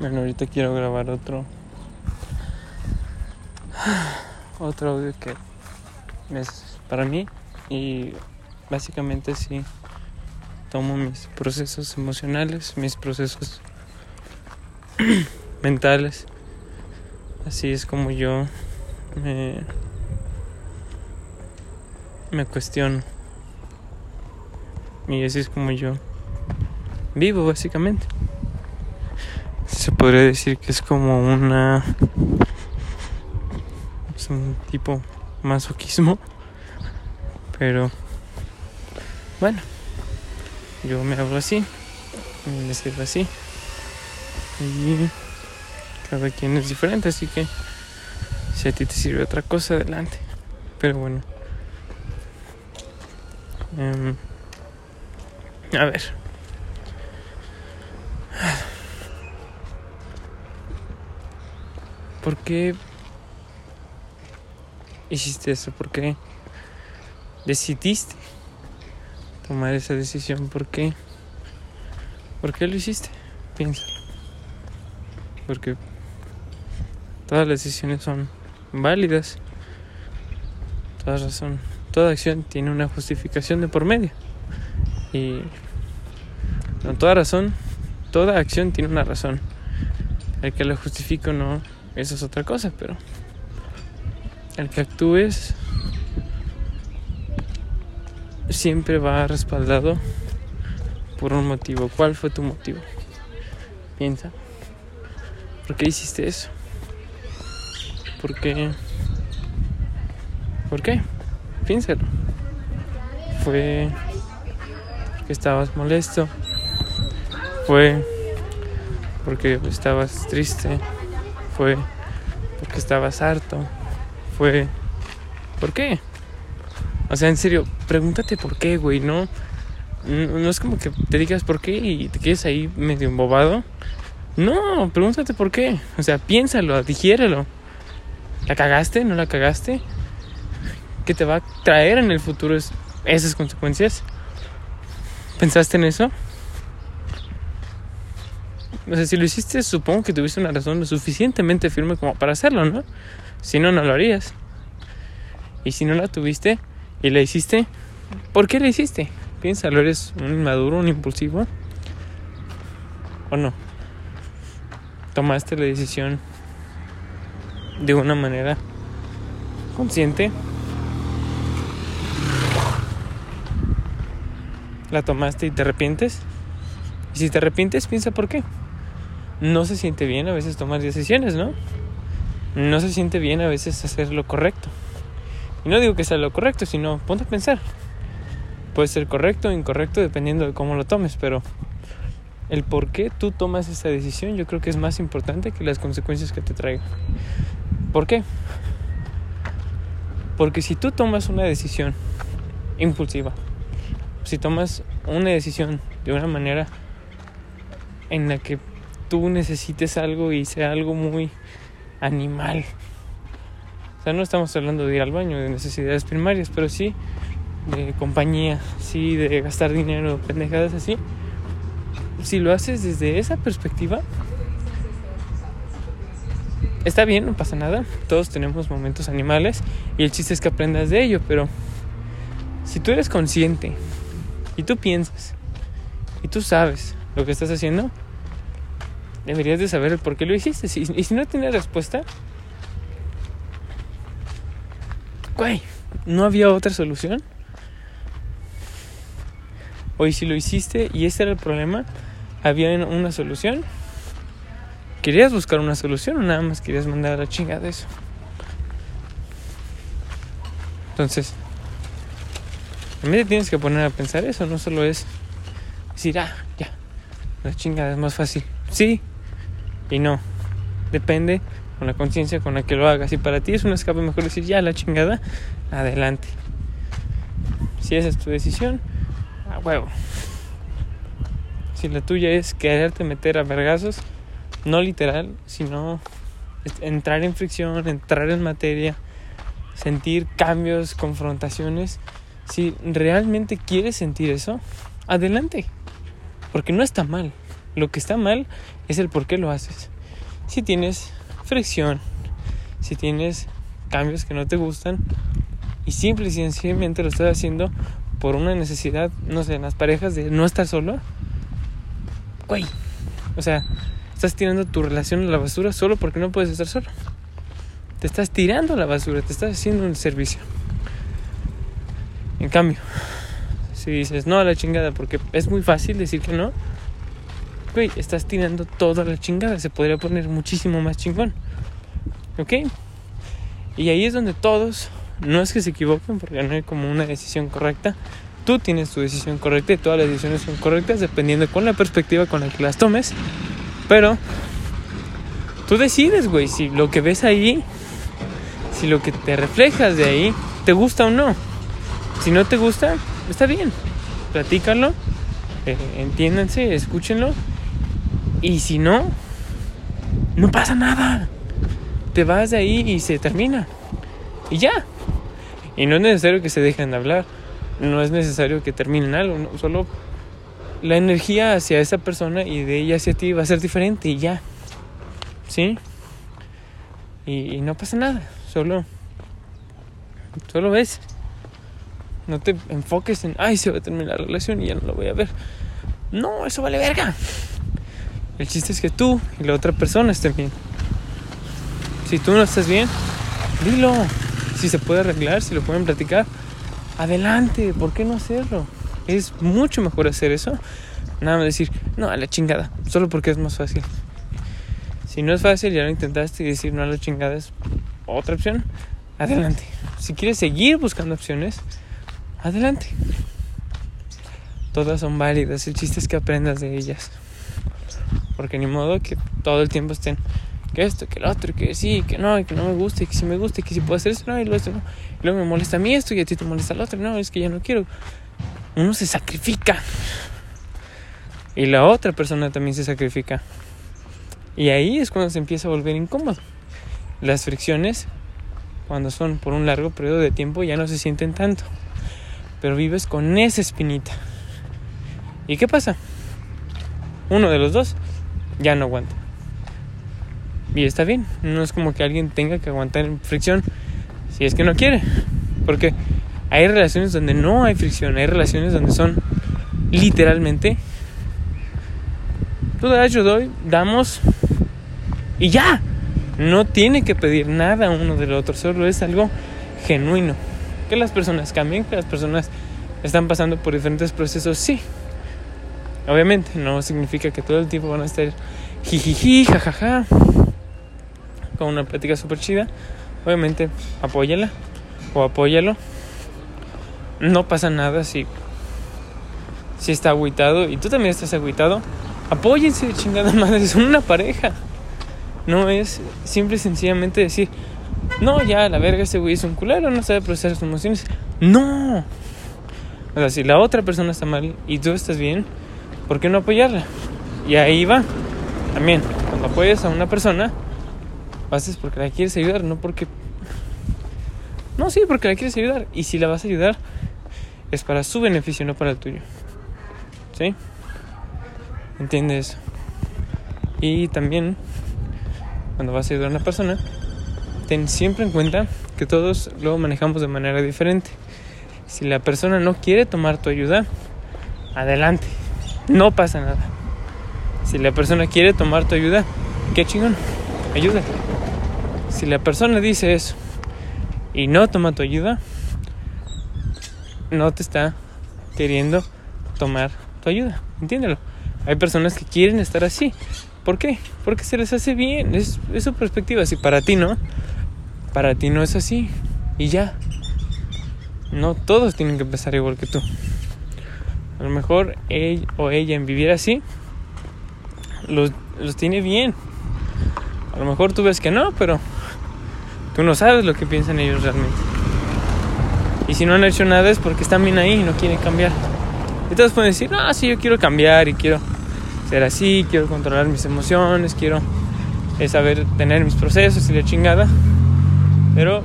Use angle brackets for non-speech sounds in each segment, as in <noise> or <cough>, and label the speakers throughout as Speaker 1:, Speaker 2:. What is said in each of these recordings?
Speaker 1: Bueno, ahorita quiero grabar otro. Otro audio que es para mí. Y básicamente sí tomo mis procesos emocionales, mis procesos <clears throat> mentales. Así es como yo me, me cuestiono. Y así es como yo vivo, básicamente. Se podría decir que es como una. Es un tipo masoquismo. Pero. Bueno. Yo me hablo así. Me sirve así. Y. Cada quien es diferente, así que. Si a ti te sirve otra cosa, adelante. Pero bueno. Um, a ver. ¿Por qué hiciste eso? ¿Por qué decidiste tomar esa decisión? ¿Por qué? ¿Por qué lo hiciste? Piénsalo. Porque todas las decisiones son válidas. Toda razón, toda acción tiene una justificación de por medio. Y con toda razón, toda acción tiene una razón. El que lo justifique o no, eso es otra cosa, pero el que actúes siempre va respaldado por un motivo. ¿Cuál fue tu motivo? Piensa. ¿Por qué hiciste eso? ¿Por qué? ¿Por qué? Piénsalo. Fue que estabas molesto. Fue porque estabas triste. Fue porque estabas harto. Fue... ¿Por qué? O sea, en serio, pregúntate por qué, güey, ¿no? No es como que te digas por qué y te quedes ahí medio embobado. No, pregúntate por qué. O sea, piénsalo, digiérelo. ¿La cagaste? ¿No la cagaste? ¿Qué te va a traer en el futuro esas consecuencias? ¿Pensaste en eso? O sea, si lo hiciste, supongo que tuviste una razón lo suficientemente firme como para hacerlo, ¿no? Si no, no lo harías. Y si no la tuviste y la hiciste, ¿por qué la hiciste? Piénsalo, ¿eres un inmaduro, un impulsivo? ¿O no? ¿Tomaste la decisión de una manera consciente? ¿La tomaste y te arrepientes? Y si te arrepientes, piensa por qué no se siente bien a veces tomar decisiones, ¿no? No se siente bien a veces hacer lo correcto. Y no digo que sea lo correcto, sino ponte a pensar. Puede ser correcto o incorrecto dependiendo de cómo lo tomes, pero el por qué tú tomas esa decisión yo creo que es más importante que las consecuencias que te traiga. ¿Por qué? Porque si tú tomas una decisión impulsiva, si tomas una decisión de una manera en la que tú necesites algo y sea algo muy animal. O sea, no estamos hablando de ir al baño, de necesidades primarias, pero sí de compañía, sí de gastar dinero, pendejadas así. Si lo haces desde esa perspectiva, está bien, no pasa nada. Todos tenemos momentos animales y el chiste es que aprendas de ello, pero si tú eres consciente y tú piensas y tú sabes lo que estás haciendo, deberías de saber el por qué lo hiciste. y si no tienes respuesta, güey, ¿no había otra solución? O si lo hiciste y ese era el problema, ¿había una solución? ¿Querías buscar una solución o nada más querías mandar a la chingada eso? Entonces, en vez de tienes que poner a pensar eso, no solo es decir, ah, ya, la chingada es más fácil. Sí, y no. Depende con la conciencia con la que lo hagas. Si para ti es un escape, mejor decir ya la chingada, adelante. Si esa es tu decisión, a huevo. Si la tuya es quererte meter a vergazos, no literal, sino entrar en fricción, entrar en materia, sentir cambios, confrontaciones. Si realmente quieres sentir eso, adelante. Porque no está mal. Lo que está mal es el por qué lo haces. Si tienes fricción, si tienes cambios que no te gustan y simple y sencillamente lo estás haciendo por una necesidad, no sé, en las parejas de no estar solo, güey, o sea, estás tirando tu relación a la basura solo porque no puedes estar solo. Te estás tirando a la basura, te estás haciendo un servicio. En cambio, si dices no a la chingada porque es muy fácil decir que no, güey, estás tirando toda la chingada, se podría poner muchísimo más chingón. ¿Ok? Y ahí es donde todos, no es que se equivoquen porque no hay como una decisión correcta, tú tienes tu decisión correcta y todas las decisiones son correctas dependiendo con la perspectiva con la que las tomes, pero tú decides, güey, si lo que ves ahí, si lo que te reflejas de ahí, te gusta o no. Si no te gusta, está bien, platícalo, eh, entiéndanse, escúchenlo, y si no, no pasa nada te vas de ahí y se termina. Y ya. Y no es necesario que se dejen de hablar. No es necesario que terminen algo. solo la energía hacia esa persona y de ella hacia ti va a ser diferente y ya. ¿Sí? Y, no pasa nada. Solo. Solo ves. No te enfoques en, ay, se va a terminar la relación y ya no lo voy a ver. No, eso vale verga. El chiste es que tú y la otra persona estén bien. Si tú no estás bien, dilo. Si se puede arreglar, si lo pueden platicar, adelante. ¿Por qué no hacerlo? Es mucho mejor hacer eso. Nada más decir, no, a la chingada. Solo porque es más fácil. Si no es fácil, ya lo intentaste y decir no a la chingada es otra opción. Adelante. Si quieres seguir buscando opciones, adelante. Todas son válidas. El chiste es que aprendas de ellas. Porque ni modo que todo el tiempo estén que esto, que el otro, que sí, que no, que no me gusta, que si me gusta, que si puedo hacer esto, no, y lo otro no. Y luego me molesta a mí esto y a ti te molesta el otro, no, es que ya no quiero. Uno se sacrifica. Y la otra persona también se sacrifica. Y ahí es cuando se empieza a volver incómodo. Las fricciones, cuando son por un largo periodo de tiempo, ya no se sienten tanto. Pero vives con esa espinita. ¿Y qué pasa? Uno de los dos ya no aguanta. Y está bien, no es como que alguien tenga que aguantar fricción si es que no quiere. Porque hay relaciones donde no hay fricción, hay relaciones donde son literalmente tú das, yo doy, damos y ya. No tiene que pedir nada uno del otro, solo es algo genuino. Que las personas cambien, que las personas están pasando por diferentes procesos, sí. Obviamente, no significa que todo el tiempo van a estar jijiji, jajaja con una plática súper chida, obviamente apóyala o apóyalo. No pasa nada si, si está agüitado y tú también estás agüitado. Apóyense, chingada madre, <laughs> son una pareja. No es simple y sencillamente decir, no, ya, la verga, ese güey es un culero, no sabe procesar sus emociones. No. O sea, si la otra persona está mal y tú estás bien, ¿por qué no apoyarla? Y ahí va. También, cuando apoyas a una persona, haces porque la quieres ayudar, no porque... No, sí, porque la quieres ayudar. Y si la vas a ayudar, es para su beneficio, no para el tuyo. ¿Sí? ¿Entiendes? Y también, cuando vas a ayudar a una persona, ten siempre en cuenta que todos lo manejamos de manera diferente. Si la persona no quiere tomar tu ayuda, adelante. No pasa nada. Si la persona quiere tomar tu ayuda, qué chingón, ayúdate. Si la persona dice eso y no toma tu ayuda, no te está queriendo tomar tu ayuda. Entiéndelo. Hay personas que quieren estar así. ¿Por qué? Porque se les hace bien. Es, su perspectiva. Si para ti no, para ti no es así. Y ya. No todos tienen que empezar igual que tú. A lo mejor él o ella en vivir así los, los tiene bien. A lo mejor tú ves que no, pero Tú no sabes lo que piensan ellos realmente. Y si no han hecho nada es porque están bien ahí y no quieren cambiar. Y todos pueden decir, no, sí, yo quiero cambiar y quiero ser así, quiero controlar mis emociones, quiero eh, saber tener mis procesos y la chingada. Pero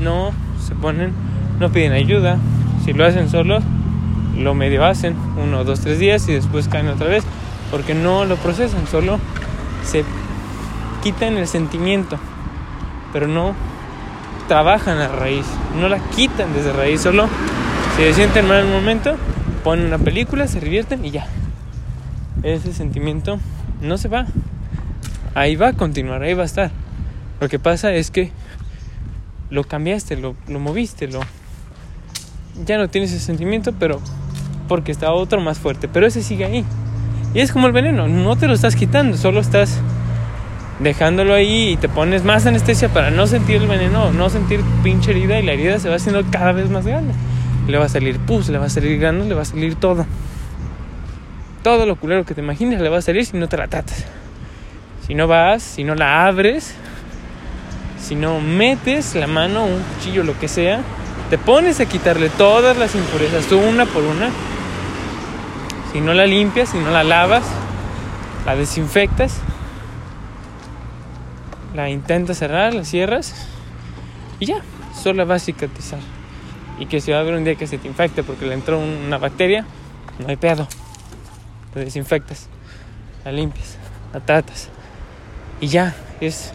Speaker 1: no se ponen, no piden ayuda. Si lo hacen solos, lo medio hacen, uno, dos, tres días y después caen otra vez. porque no lo procesan, solo se quitan el sentimiento, pero no trabajan la raíz, no la quitan desde raíz, solo se sienten mal en un momento, ponen una película, se revierten y ya. Ese sentimiento no se va. Ahí va a continuar, ahí va a estar. Lo que pasa es que lo cambiaste, lo, lo moviste, lo ya no tienes ese sentimiento, pero porque está otro más fuerte, pero ese sigue ahí. Y es como el veneno, no te lo estás quitando, solo estás dejándolo ahí y te pones más anestesia para no sentir el veneno, no sentir pinche herida y la herida se va haciendo cada vez más grande. Le va a salir pus, le va a salir grano, le va a salir todo. Todo lo culero que te imagines le va a salir si no te la tratas. Si no vas, si no la abres, si no metes la mano, un cuchillo, lo que sea, te pones a quitarle todas las impurezas una por una. Si no la limpias, si no la lavas, la desinfectas, la intentas cerrar, la cierras y ya, solo va a cicatrizar. Y que si va a haber un día que se te infecte porque le entró una bacteria, no hay pedo. La desinfectas, la limpias, la tratas. Y ya, es,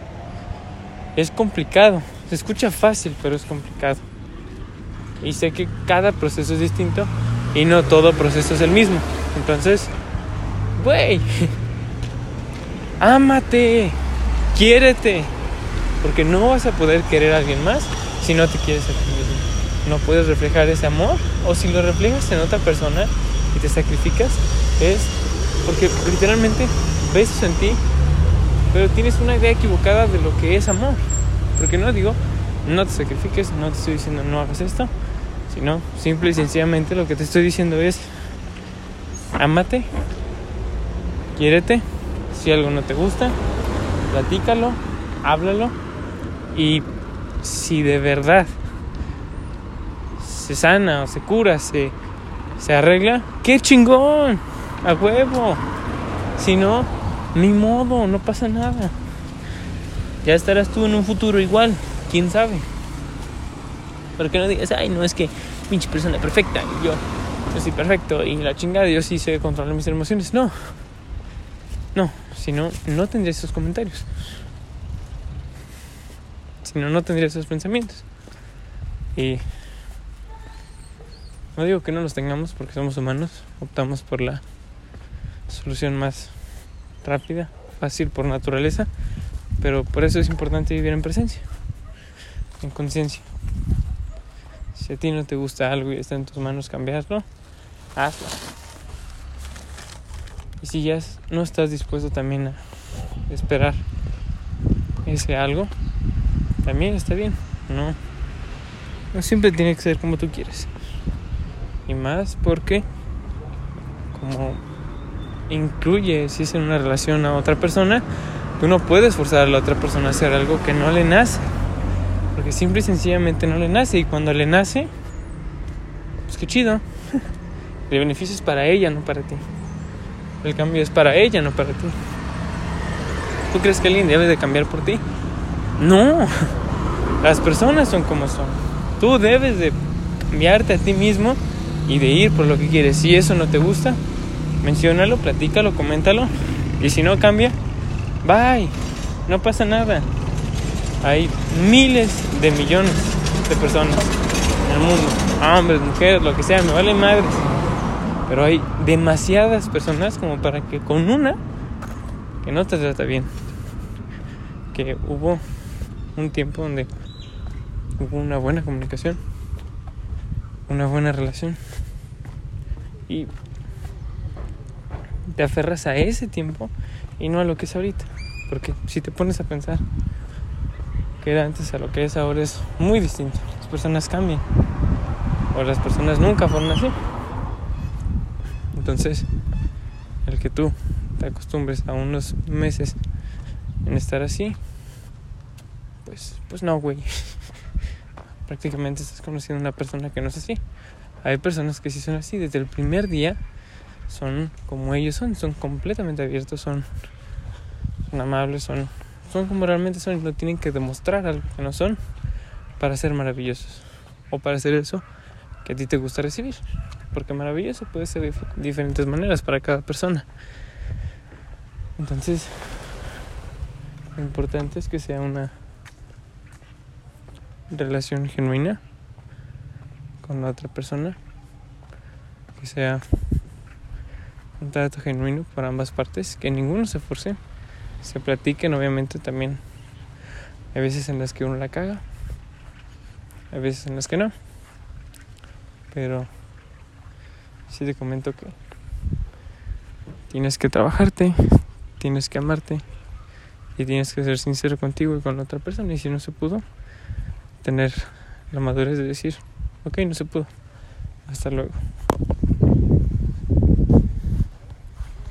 Speaker 1: es complicado. Se escucha fácil, pero es complicado y sé que cada proceso es distinto y no todo proceso es el mismo. Entonces, güey, ámate, quiérete, porque no vas a poder querer a alguien más si no te quieres a ti mismo. No puedes reflejar ese amor o si lo reflejas en otra persona y te sacrificas, es porque literalmente ves eso en ti, pero tienes una idea equivocada de lo que es amor. Porque no digo, no te sacrifiques, no te estoy diciendo no hagas esto, sino simple y sencillamente lo que te estoy diciendo es, ámate, quiérete, si algo no te gusta, platícalo, háblalo y si de verdad se sana o se cura, se, se arregla, ¡qué chingón! A huevo. Si no, ni modo, no pasa nada. Ya estarás tú en un futuro igual, quién sabe. Pero que no digas, ay, no es que pinche persona perfecta y yo, yo soy perfecto y la chingada, yo sí sé controlar mis emociones. No, no, si no, no tendría esos comentarios. Si no, no tendría esos pensamientos. Y no digo que no los tengamos porque somos humanos, optamos por la solución más rápida, fácil por naturaleza, pero por eso es importante vivir en presencia, en conciencia. Si a ti no te gusta algo y está en tus manos cambiarlo, hazlo. Y si ya no estás dispuesto también a esperar ese algo, también está bien. No, no siempre tiene que ser como tú quieres. Y más porque como incluye si es en una relación a otra persona, tú no puedes forzar a la otra persona a hacer algo que no le nace. Porque simple y sencillamente no le nace. Y cuando le nace, pues qué chido. El beneficio es para ella, no para ti. El cambio es para ella, no para ti. ¿Tú crees que alguien debe de cambiar por ti? No. Las personas son como son. Tú debes de cambiarte a ti mismo y de ir por lo que quieres. Si eso no te gusta, menciónalo, platícalo, coméntalo. Y si no cambia, bye. No pasa nada. Hay miles de millones de personas en el mundo, hombres, mujeres, lo que sea, me vale madre. Pero hay demasiadas personas como para que con una que no te trata bien, que hubo un tiempo donde hubo una buena comunicación, una buena relación y te aferras a ese tiempo y no a lo que es ahorita. Porque si te pones a pensar, que era antes a lo que es ahora es muy distinto. Las personas cambian. O las personas nunca fueron así. Entonces, el que tú te acostumbres a unos meses en estar así, pues, pues no, güey. <laughs> Prácticamente estás conociendo a una persona que no es así. Hay personas que sí son así. Desde el primer día son como ellos son. Son completamente abiertos, son, amables, son son como realmente son y no tienen que demostrar algo que no son para ser maravillosos o para hacer eso que a ti te gusta recibir. Porque maravilloso puede ser de diferentes maneras para cada persona. Entonces, lo importante es que sea una relación genuina con la otra persona, que sea un trato genuino para ambas partes, que ninguno se force, se platiquen obviamente también. Hay veces en las que uno la caga, hay veces en las que no, pero sí te comento que tienes que trabajarte, tienes que amarte y tienes que ser sincero contigo y con la otra persona y si no se pudo, tener la madurez de decir, ok, no se pudo, hasta luego.